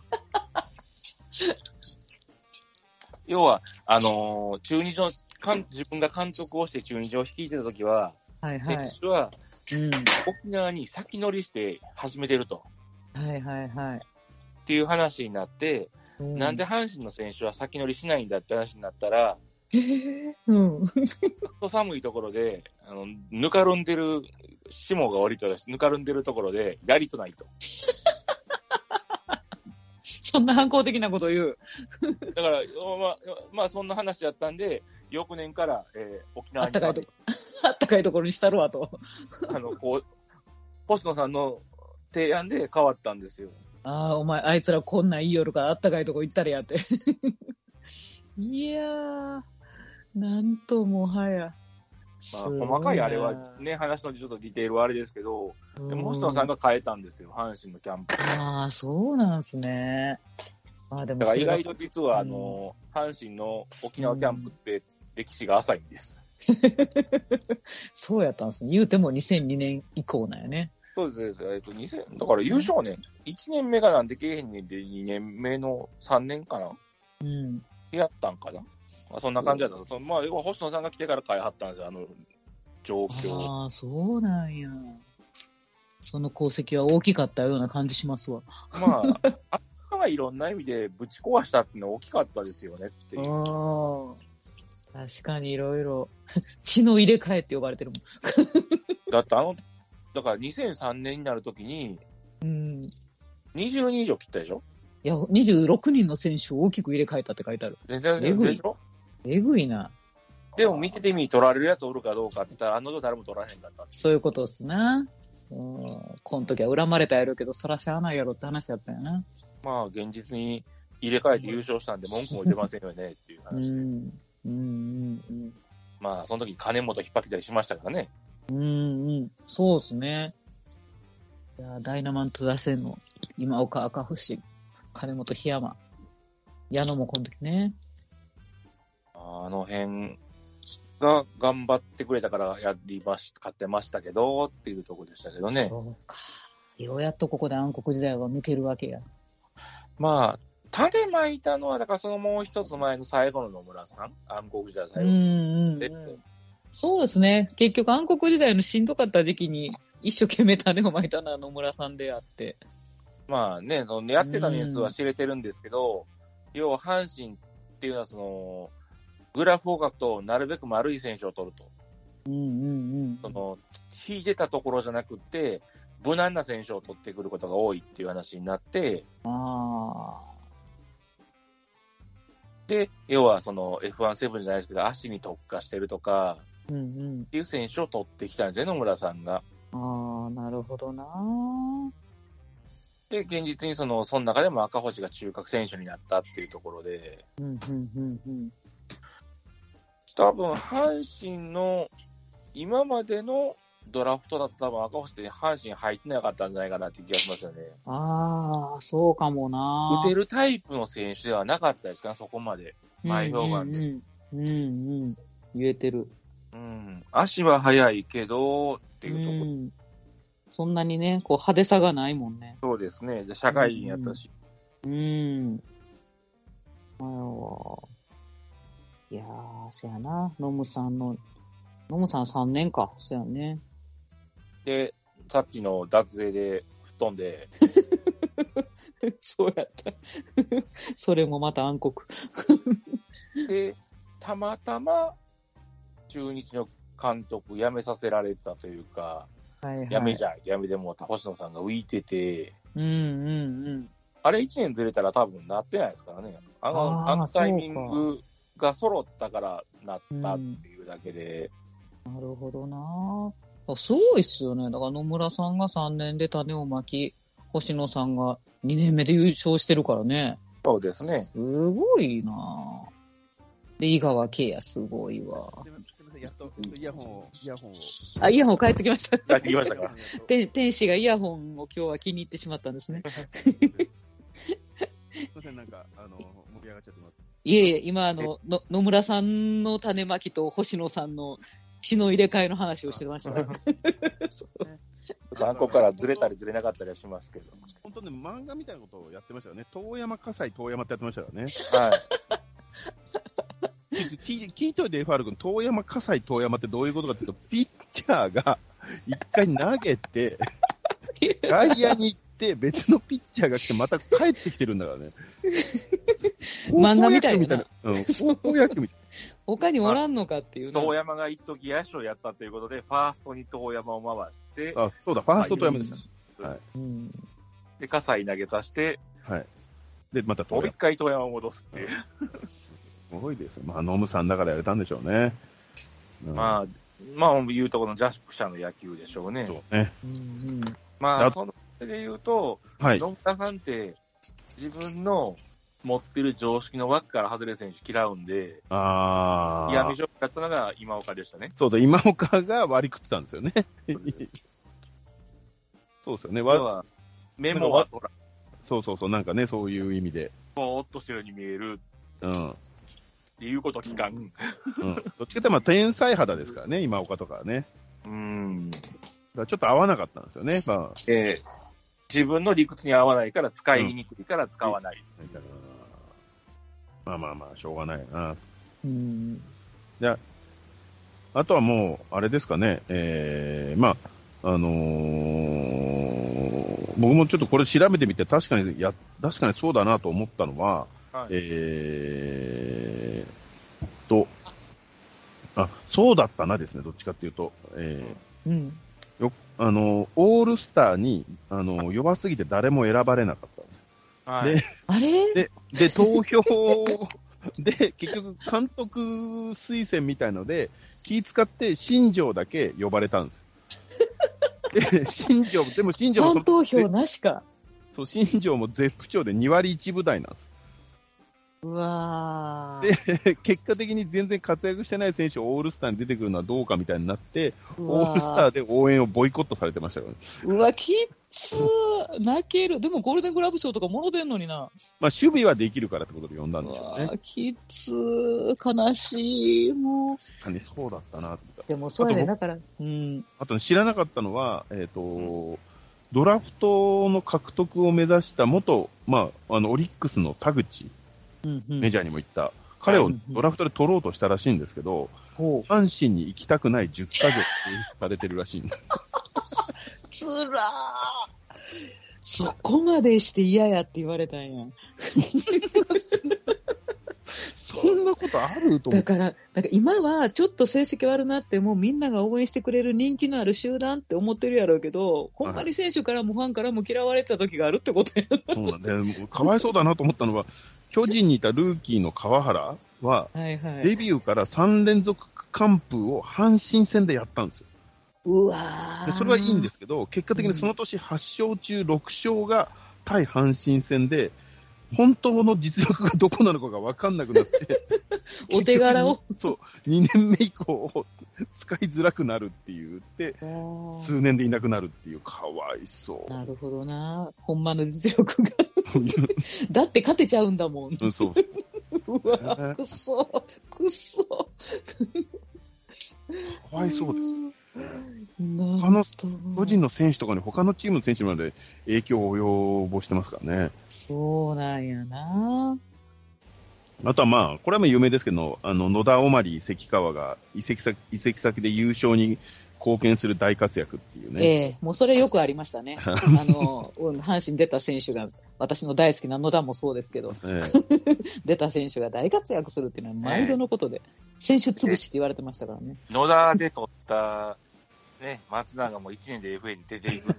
要は、あのー中日の、かん自分が監督をして中日を率いてた時は、はいはい。選手はうん。沖縄に先乗りして始めてると。はいはいはい。っていう話になって、うなんで阪神の選手は先乗りしないんだって話になったら、へえうん。と寒いところで、あの、ぬかるんでる霜が降りたらぬかるんでるところで、やりとないと。そんな反抗的なこと言う。だから、まあ、まあ、そんな話だったんで、翌年から、えー沖縄にあったかいとこ、あったかいところにしたるわと。あの、こう、星野さんの提案で変わったんですよ。ああ、お前、あいつらこんないよるからあったかいとこ行ったれやって。いやー、なんともはや。まあ、細かいあれはね、話のちょっとディテールはあれですけど、でも星野さんが。が変えたんですよ、阪神のキャンプ。ああ、そうなんすね。ああ、でもだから意外と実は、あの、阪神の沖縄キャンプって歴史が浅いんです。そうやったんですね。言うても2002年以降なんやね。そうです。えっと、2000、だから優勝ね、1年目がなんでけえへんねんで、2年目の3年かなうん。やったんかなまあ、そんな感じだった。そのまあ、要は星野さんが来てから変えはったんですよ、あの、状況。ああ、そうなんや。その功績は大きかったような感じしますわ。まあ、あったがいろんな意味でぶち壊したっていうのは大きかったですよねっていう。ああ。確かにいろいろ、血の入れ替えって呼ばれてる だってあの、だから2003年になるときに、もん。うん。20人以上切ったでしょ？いや、26人の選手を大きく入れ替えたって書いてある。全然でしょ？えぐいな。でも見ててみ、取られるやつおるかどうかって言ったら、あの女誰も取られへんかった。そういうことっすな。うん。この時は恨まれたやろうけど、そらしゃあないやろって話やったよな。まあ、現実に入れ替えて優勝したんで文句も出ませんよねっていうう話で。ん。うんうんうん。まあ、その時金本引っ張ってたりしましたからね。うんうん。そうですね。いや、ダイナマント打線の今岡赤星、金本檜山、矢野もこの時ね。あの辺が頑張ってくれたからやりまし、勝ってましたけど、っていうところでしたけどね。そうか。ようやっとここで暗黒時代が抜けるわけや。まあ、種まいたのは、だからそのもう一つ前の最後の野村さん、暗黒時代最後。うんうん、えうん。そうですね。結局暗黒時代のしんどかった時期に一生懸命種をまいたのは野村さんであって。まあね、そのやってた年数は知れてるんですけど、要は阪神っていうのは、その、グラフを書くと、なるべく丸い選手を取ると。うんうんうん。その、引いてたところじゃなくて、無難な選手を取ってくることが多いっていう話になって、あで、要はその F17 じゃないですけど、足に特化してるとか、あ。うんうん。っていう選手を取ってきたんですよね、野村さんが。ああ、なるほどな。で、現実にその、その中でも赤星が中核選手になったっていうところで、うんうんうんうん。多分、阪神の今までのドラフトだと多分赤星って阪神入ってなかったんじゃないかなって気がしますよね。ああ、そうかもな。打てるタイプの選手ではなかったですかそこまで。前評判でうんうん、うんうん。言えてる。うん。足は速いけど、っていうところ。ん。そんなにね、こう派手さがないもんね。そうですね。で社会人やったし。うん。あのいやー、せやな。ノムさんの、ノムさん3年か。せやね。で、さっきの脱税で吹っ飛んで、そうやった。それもまた暗黒。で、たまたま、中日の監督辞めさせられてたというか、はいはい。辞めじゃん、辞めでもう星野さんが浮いてて、うんうんうん。あれ1年ずれたら多分なってないですからね。あの、あのタイミングが揃ったからなったうんっていうだけで、なるほどなあすごいっすよね。だから野村さんが3年で種をまき、星野さんが2年目で優勝してるからね。そうですね。すごいなで、井川圭也すごいわ。すみません、やっとイヤホンを、イヤホンを。あ、イヤホン帰ってきました。帰ってきましたか？て天使がイヤホンを今日は気に入ってしまったんですね。すみません、なんか、あの、盛り上がっちゃってます。いえいえ、今あの、の野村さんの種まきと星野さんの血の入れ替えの話をしてました。そうあこ からずれたりずれなかったりはしますけど。本当ね、漫画みたいなことをやってましたよね。遠山、葛西、遠山ってやってましたよね。はい。聞い聞いといて、ファール君、遠山、葛西、遠山ってどういうことかっていうと、ピッチャーが 一回投げて、外野に行って、別のピッチャーが来て、また帰ってきてるんだからね。漫画みたいな。うん、高校野球みたい他におらんのかっていうな。遠山が一時野手をやってたということで、ファーストに遠山を回して、な。あ、そうだ、ファーストと山でしたで、葛西投げさせて、はい。で、またもう一回遠山を戻すっていう。すごいですね。まあ、ノムさんだからやれたんでしょうね。うんまあ、まあ、言うとこの弱者の野球でしょうね。そうね。うんまあ、だその上で言うと、はい。野村さんって、自分の持ってる常識の枠から外れる選手嫌うんで、ああ嫌味。勝負だったのが今岡でしたね。そうだ、今岡が割り食ってたんですよね。そうですよね。要わは、メモは取らそうそうそう、なんかね、そういう意味で。ぼーっとしてるように見えるうん。っていうこと聞かん。うん。どっちかってまあ、天才肌ですからね、今岡とかはね。うん。だちょっと合わなかったんですよね。まあ、えー自分の理屈に合わないから使いにくいから使わない。だからまあまあまあ、しょうがないな。うんあとはもう、あれですかね、えー、まあ、あのー僕もちょっとこれ調べてみて、確かに、や、確かにそうだなと思ったのは、はいえーと、あ、そうだったなですね、どっちかっていうと。えうんーよ、あの、オールスターに、あの、弱すぎて誰も選ばれなかっ。はい。であれ？で、で、投票で、結局、監督推薦みたいので、気使って新庄だけ呼ばれたんです。で、新庄、でも新庄もファン投票なしか。そう、新庄も絶不調で2割1分台なんです。うわーで、結果的に全然活躍してない選手をオールスターに出てくるのはどうかみたいになって、オールスターで応援をボイコットされてましたから、ね、うわ、きっつー泣ける。でもゴールデングラブ賞とかもろてんのにな。まあ、守備はできるからってことで呼んだうんでしょうね。わ、きっつー悲しい。もう。確かにそうだったなって。でもそうやね、だから。うん。あとね知らなかったのは、えっ、と、ドラフトの獲得を目指した元、まあ、あの、オリックスの田口、うんうんメジャーにも行った、彼をうんドラフトで取ろうとしたらしいんですけど、ほう阪神に行きたくない10ヶ月提出されてるらしいんです。つらーそこまでして嫌やって言われたんや。そんなことあると思って。だから、なんか今はちょっと成績悪なってもみんなが応援してくれる人気のある集団って思ってるやろうけど、ほんまに選手からもファンからも嫌われてた時があるってことや。そうなんで、もうかわいそうだなと思ったのは、巨人にいたルーキーの川原は、はいはい。デビューから3連続完封を阪神戦でやったんですよ。うわーでそれはいいんですけど、結果的にその年8勝中6勝が対阪神戦で、本当の実力がどこなのかが分かんなくなって、お手柄を。そう、2年目以降、使いづらくなるって言って、数年でいなくなるっていう、かわいそう。なるほどな。ほんまの実力が。う んだって勝てちゃうんだもん。そう。うわ、くそ、くそ。かわいそうです。他のと巨人の選手とかに他のチームの選手まで影響を及ぼしてますからね。そうなんやな。あとはまあ、これはもう有名ですけど、あの、野田オマリー関川が移籍先、移籍先で優勝に貢献する大活躍っていうね。ええもうそれよくありましたね。あの、うん阪神出た選手が、私の大好きな野田もそうですけど、ええ 出た選手が大活躍するっていうのは毎度のことで、選手潰しって言われてましたからね。野田で取った、ね、松永も1年で FA に出ていく。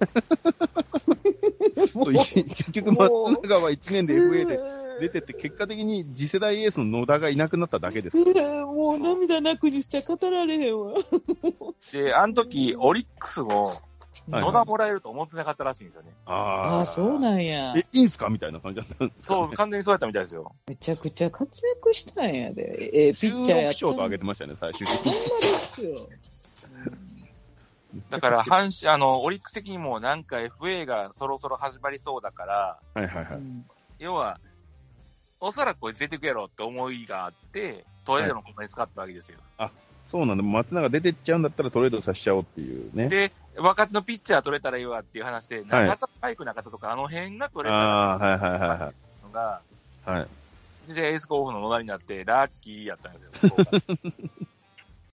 結局、松永は1年で FA で出てって、結果的に次世代エースの野田がいなくなっただけです。もう涙なくにしちゃ語られへんわ。で、あの時、オリックスも、はい野田もらえると思ってなかったらしいんですよね。あああ、そうなんや。え、いいんすかみたいな感じだったんですか、そう、ね。完全にそうやったみたいですよ。めちゃくちゃ活躍したんやで。ええピッチャー16やった。勝と上げてましたね、最終的ほんに。まですよ。だから、阪神、あの、オリックス的にもなんか FA がそろそろ始まりそうだから、はいはいはい。うん要は、おそらくこれ出てくやろって思いがあって、トレードのことに使ったわけですよ。そうなんだ。松永出てっちゃうんだったらトレードさせちゃおうっていうね。で、若手のピッチャー取れたらいいわっていう話で、はい中田、バイク中田とかあの辺が取れたああ、はいはいはいはのが、い。はい。実際エース候補の野田になって、ラッキーやったんですよ。